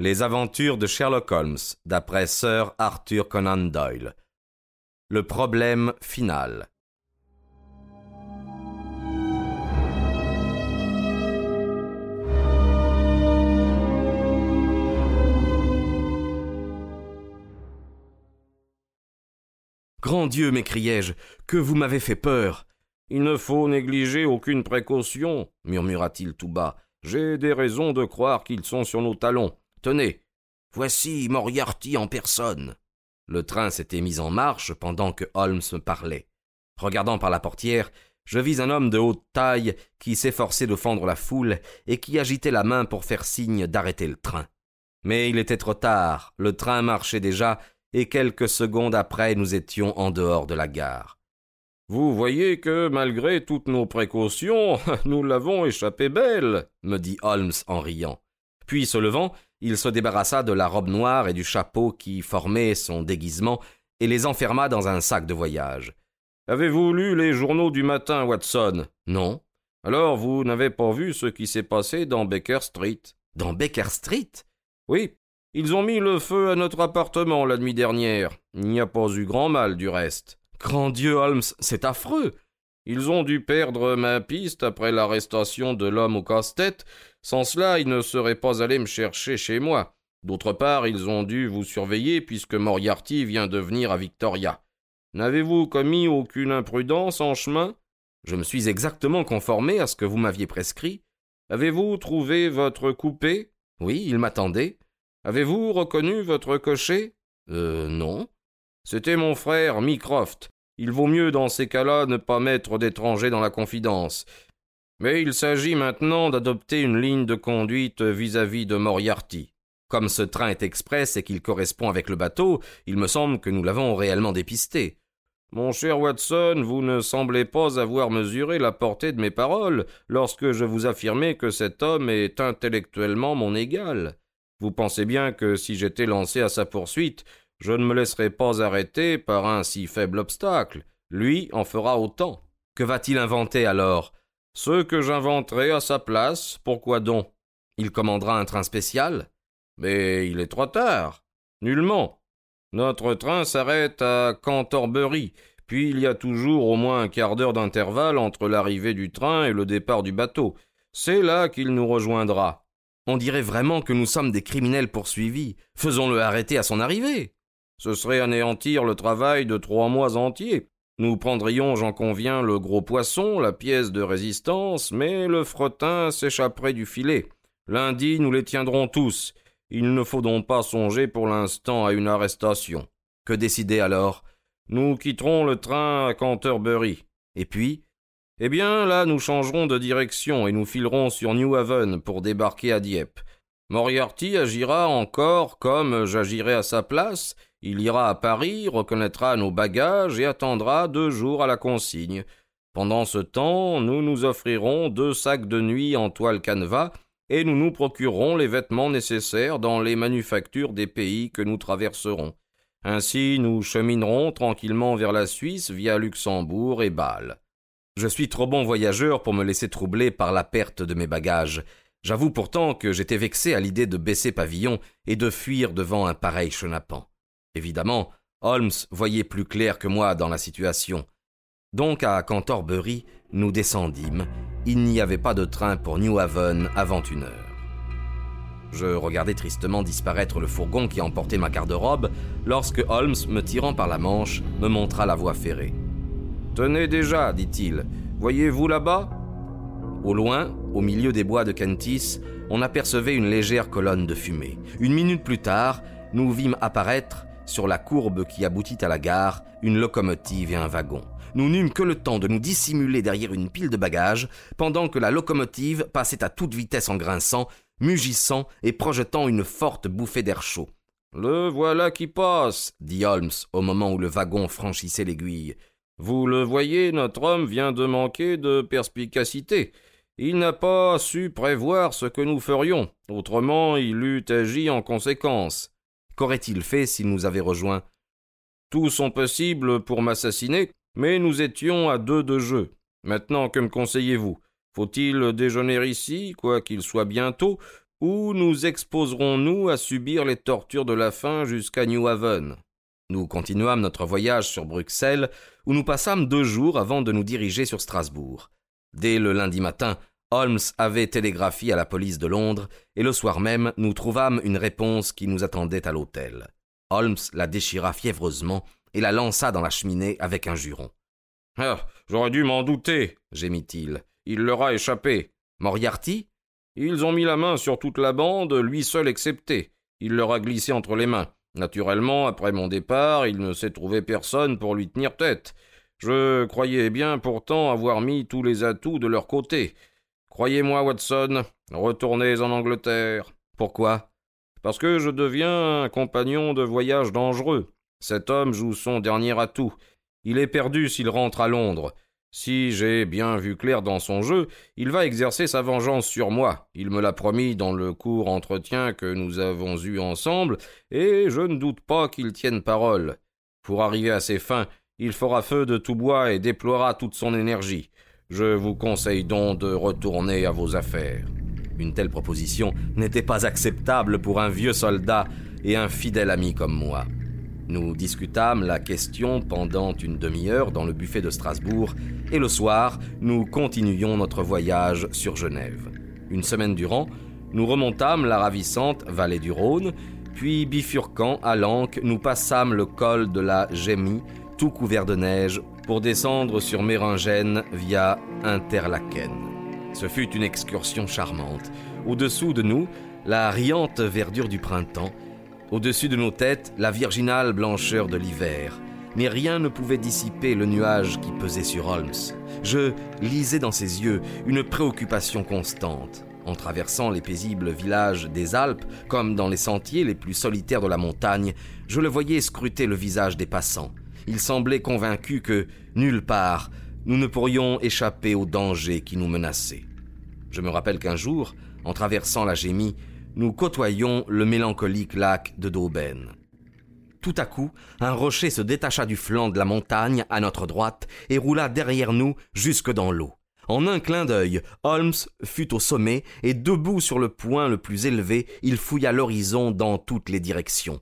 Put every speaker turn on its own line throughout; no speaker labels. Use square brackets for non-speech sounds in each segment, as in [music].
Les aventures de Sherlock Holmes, d'après Sir Arthur Conan Doyle. Le problème final. Grand Dieu, m'écriai-je, que vous m'avez fait peur.
Il ne faut négliger aucune précaution, murmura-t-il tout bas. J'ai des raisons de croire qu'ils sont sur nos talons. Tenez, voici Moriarty en personne.
Le train s'était mis en marche pendant que Holmes parlait. Regardant par la portière, je vis un homme de haute taille qui s'efforçait de fendre la foule et qui agitait la main pour faire signe d'arrêter le train. Mais il était trop tard, le train marchait déjà, et quelques secondes après nous étions en dehors de la gare.
Vous voyez que, malgré toutes nos précautions, [laughs] nous l'avons échappé belle, me dit Holmes en riant.
Puis, se levant, il se débarrassa de la robe noire et du chapeau qui formaient son déguisement et les enferma dans un sac de voyage.
Avez-vous lu les journaux du matin, Watson
Non.
Alors vous n'avez pas vu ce qui s'est passé dans Baker Street
Dans Baker Street
Oui. Ils ont mis le feu à notre appartement la nuit dernière. Il n'y a pas eu grand mal du reste.
Grand Dieu, Holmes, c'est affreux.
Ils ont dû perdre ma piste après l'arrestation de l'homme au casse-tête. Sans cela, ils ne seraient pas allés me chercher chez moi. D'autre part, ils ont dû vous surveiller puisque Moriarty vient de venir à Victoria. N'avez-vous commis aucune imprudence en chemin?
Je me suis exactement conformé à ce que vous m'aviez prescrit.
Avez-vous trouvé votre coupé?
Oui, il m'attendait.
Avez-vous reconnu votre cocher?
Euh, non.
C'était mon frère, Mycroft. Il vaut mieux dans ces cas-là ne pas mettre d'étrangers dans la confidence. Mais il s'agit maintenant d'adopter une ligne de conduite vis-à-vis de Moriarty.
Comme ce train est express et qu'il correspond avec le bateau, il me semble que nous l'avons réellement dépisté.
Mon cher Watson, vous ne semblez pas avoir mesuré la portée de mes paroles lorsque je vous affirmais que cet homme est intellectuellement mon égal. Vous pensez bien que si j'étais lancé à sa poursuite, je ne me laisserai pas arrêter par un si faible obstacle. Lui en fera autant.
Que va-t-il inventer alors?
Ce que j'inventerai à sa place, pourquoi donc?
Il commandera un train spécial?
Mais il est trop tard. Nullement. Notre train s'arrête à Canterbury, puis il y a toujours au moins un quart d'heure d'intervalle entre l'arrivée du train et le départ du bateau. C'est là qu'il nous rejoindra.
On dirait vraiment que nous sommes des criminels poursuivis. Faisons-le arrêter à son arrivée.
Ce serait anéantir le travail de trois mois entiers. Nous prendrions, j'en conviens, le gros poisson, la pièce de résistance, mais le fretin s'échapperait du filet. Lundi, nous les tiendrons tous. Il ne faut donc pas songer pour l'instant à une arrestation.
Que décider alors?
Nous quitterons le train à Canterbury.
Et puis?
Eh bien, là, nous changerons de direction et nous filerons sur New Haven pour débarquer à Dieppe. Moriarty agira encore comme j'agirai à sa place, il ira à Paris, reconnaîtra nos bagages et attendra deux jours à la consigne. Pendant ce temps, nous nous offrirons deux sacs de nuit en toile canevas et nous nous procurerons les vêtements nécessaires dans les manufactures des pays que nous traverserons. Ainsi, nous cheminerons tranquillement vers la Suisse via Luxembourg et Bâle.
Je suis trop bon voyageur pour me laisser troubler par la perte de mes bagages. J'avoue pourtant que j'étais vexé à l'idée de baisser pavillon et de fuir devant un pareil chenapan. Évidemment, Holmes voyait plus clair que moi dans la situation. Donc à Canterbury, nous descendîmes. Il n'y avait pas de train pour New Haven avant une heure. Je regardais tristement disparaître le fourgon qui emportait ma garde-robe lorsque Holmes, me tirant par la manche, me montra la voie ferrée.
Tenez déjà, dit-il. Voyez-vous là-bas?
Au loin, au milieu des bois de Kentis, on apercevait une légère colonne de fumée. Une minute plus tard, nous vîmes apparaître sur la courbe qui aboutit à la gare, une locomotive et un wagon. Nous n'eûmes que le temps de nous dissimuler derrière une pile de bagages, pendant que la locomotive passait à toute vitesse en grinçant, mugissant et projetant une forte bouffée d'air chaud.
Le voilà qui passe, dit Holmes au moment où le wagon franchissait l'aiguille. Vous le voyez, notre homme vient de manquer de perspicacité. Il n'a pas su prévoir ce que nous ferions, autrement il eût agi en conséquence.
Qu'aurait-il fait s'il nous avait rejoints?
Tout sont possibles pour m'assassiner, mais nous étions à deux de jeu. Maintenant, que me conseillez-vous? Faut-il déjeuner ici, quoiqu'il soit bientôt, ou nous exposerons-nous à subir les tortures de la faim jusqu'à New Haven?
Nous continuâmes notre voyage sur Bruxelles, où nous passâmes deux jours avant de nous diriger sur Strasbourg. Dès le lundi matin, Holmes avait télégraphié à la police de Londres, et le soir même, nous trouvâmes une réponse qui nous attendait à l'hôtel. Holmes la déchira fiévreusement et la lança dans la cheminée avec un juron.
Ah, j'aurais dû m'en douter, gémit-il. Il leur a échappé.
Moriarty?
Ils ont mis la main sur toute la bande, lui seul excepté. Il leur a glissé entre les mains. Naturellement, après mon départ, il ne s'est trouvé personne pour lui tenir tête. Je croyais bien pourtant avoir mis tous les atouts de leur côté. Croyez-moi, Watson, retournez en Angleterre.
Pourquoi?
Parce que je deviens un compagnon de voyage dangereux. Cet homme joue son dernier atout. Il est perdu s'il rentre à Londres. Si j'ai bien vu clair dans son jeu, il va exercer sa vengeance sur moi. Il me l'a promis dans le court entretien que nous avons eu ensemble, et je ne doute pas qu'il tienne parole. Pour arriver à ses fins, il fera feu de tout bois et déploiera toute son énergie. Je vous conseille donc de retourner à vos affaires.
Une telle proposition n'était pas acceptable pour un vieux soldat et un fidèle ami comme moi. Nous discutâmes la question pendant une demi-heure dans le buffet de Strasbourg, et le soir, nous continuions notre voyage sur Genève. Une semaine durant, nous remontâmes la ravissante vallée du Rhône, puis bifurquant à l'Anque, nous passâmes le col de la Gémie, tout couvert de neige, pour descendre sur Méringène via Interlaken. Ce fut une excursion charmante. Au-dessous de nous, la riante verdure du printemps, au-dessus de nos têtes, la virginale blancheur de l'hiver. Mais rien ne pouvait dissiper le nuage qui pesait sur Holmes. Je lisais dans ses yeux une préoccupation constante. En traversant les paisibles villages des Alpes, comme dans les sentiers les plus solitaires de la montagne, je le voyais scruter le visage des passants il semblait convaincu que, nulle part, nous ne pourrions échapper au danger qui nous menaçait. Je me rappelle qu'un jour, en traversant la Gémie, nous côtoyions le mélancolique lac de Dauben. Tout à coup, un rocher se détacha du flanc de la montagne à notre droite et roula derrière nous jusque dans l'eau. En un clin d'œil, Holmes fut au sommet et debout sur le point le plus élevé, il fouilla l'horizon dans toutes les directions.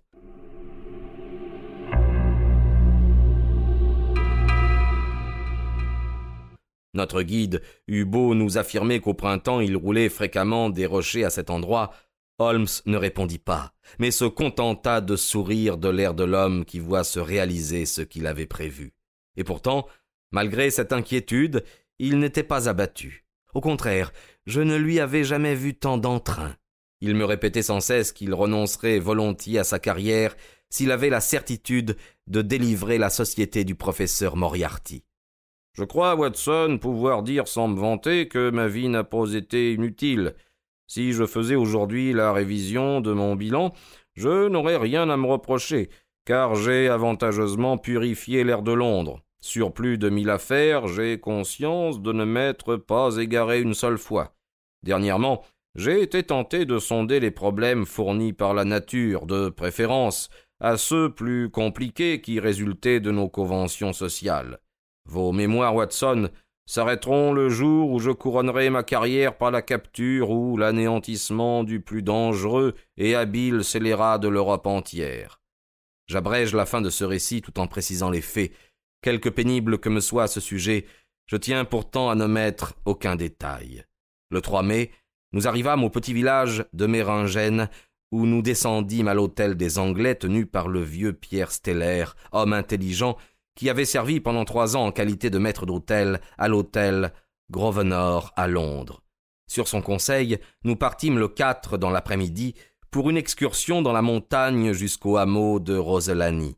Notre guide eut beau nous affirmer qu'au printemps il roulait fréquemment des rochers à cet endroit, Holmes ne répondit pas, mais se contenta de sourire de l'air de l'homme qui voit se réaliser ce qu'il avait prévu. Et pourtant, malgré cette inquiétude, il n'était pas abattu. Au contraire, je ne lui avais jamais vu tant d'entrain. Il me répétait sans cesse qu'il renoncerait volontiers à sa carrière s'il avait la certitude de délivrer la société du professeur Moriarty.
Je crois, Watson, pouvoir dire sans me vanter que ma vie n'a pas été inutile. Si je faisais aujourd'hui la révision de mon bilan, je n'aurais rien à me reprocher, car j'ai avantageusement purifié l'air de Londres. Sur plus de mille affaires, j'ai conscience de ne m'être pas égaré une seule fois. Dernièrement, j'ai été tenté de sonder les problèmes fournis par la nature, de préférence à ceux plus compliqués qui résultaient de nos conventions sociales. Vos mémoires, Watson, s'arrêteront le jour où je couronnerai ma carrière par la capture ou l'anéantissement du plus dangereux et habile scélérat de l'Europe entière. J'abrège la fin de ce récit tout en précisant les faits. Quelque pénible que me soit ce sujet, je tiens pourtant à ne mettre aucun détail. Le 3 mai, nous arrivâmes au petit village de Méringène, où nous descendîmes à l'hôtel des Anglais tenu par le vieux Pierre Steller, homme intelligent qui avait servi pendant trois ans en qualité de maître d'hôtel à l'hôtel Grosvenor à Londres. Sur son conseil, nous partîmes le 4 dans l'après-midi pour une excursion dans la montagne jusqu'au hameau de Roselani,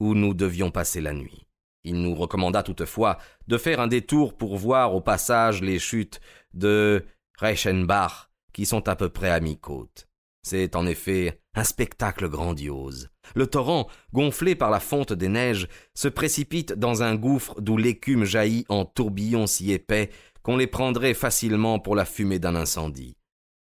où nous devions passer la nuit. Il nous recommanda toutefois de faire un détour pour voir au passage les chutes de Reichenbach, qui sont à peu près à mi-côte. C'est en effet un spectacle grandiose. Le torrent, gonflé par la fonte des neiges, se précipite dans un gouffre d'où l'écume jaillit en tourbillons si épais qu'on les prendrait facilement pour la fumée d'un incendie.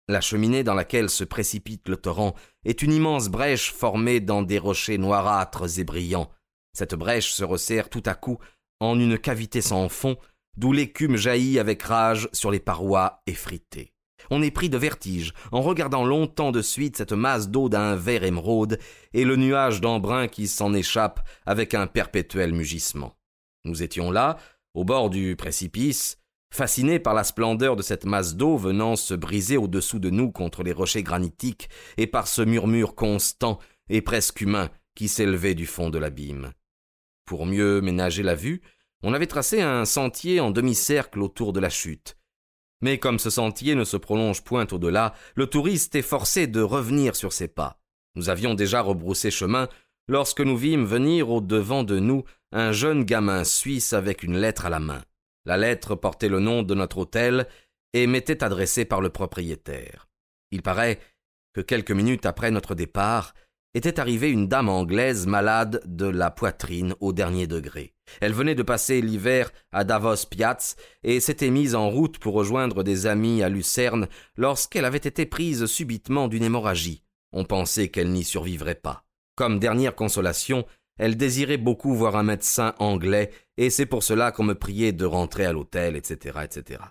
La cheminée dans laquelle se précipite le torrent est une immense brèche formée dans des rochers noirâtres et brillants. Cette brèche se resserre tout à coup en une cavité sans fond, d'où l'écume jaillit avec rage sur les parois effritées.
On est pris de vertige en regardant longtemps de suite cette masse d'eau d'un vert émeraude et le nuage d'embrun qui s'en échappe avec un perpétuel mugissement. Nous étions là, au bord du précipice, fascinés par la splendeur de cette masse d'eau venant se briser au-dessous de nous contre les rochers granitiques et par ce murmure constant et presque humain qui s'élevait du fond de l'abîme. Pour mieux ménager la vue, on avait tracé un sentier en demi-cercle autour de la chute. Mais comme ce sentier ne se prolonge point au-delà, le touriste est forcé de revenir sur ses pas. Nous avions déjà rebroussé chemin lorsque nous vîmes venir au devant de nous un jeune gamin suisse avec une lettre à la main. La lettre portait le nom de notre hôtel et m'était adressée par le propriétaire. Il paraît que quelques minutes après notre départ, était arrivée une dame anglaise malade de la poitrine au dernier degré. Elle venait de passer l'hiver à Davos Piaz et s'était mise en route pour rejoindre des amis à Lucerne lorsqu'elle avait été prise subitement d'une hémorragie. On pensait qu'elle n'y survivrait pas. Comme dernière consolation, elle désirait beaucoup voir un médecin anglais, et c'est pour cela qu'on me priait de rentrer à l'hôtel, etc., etc.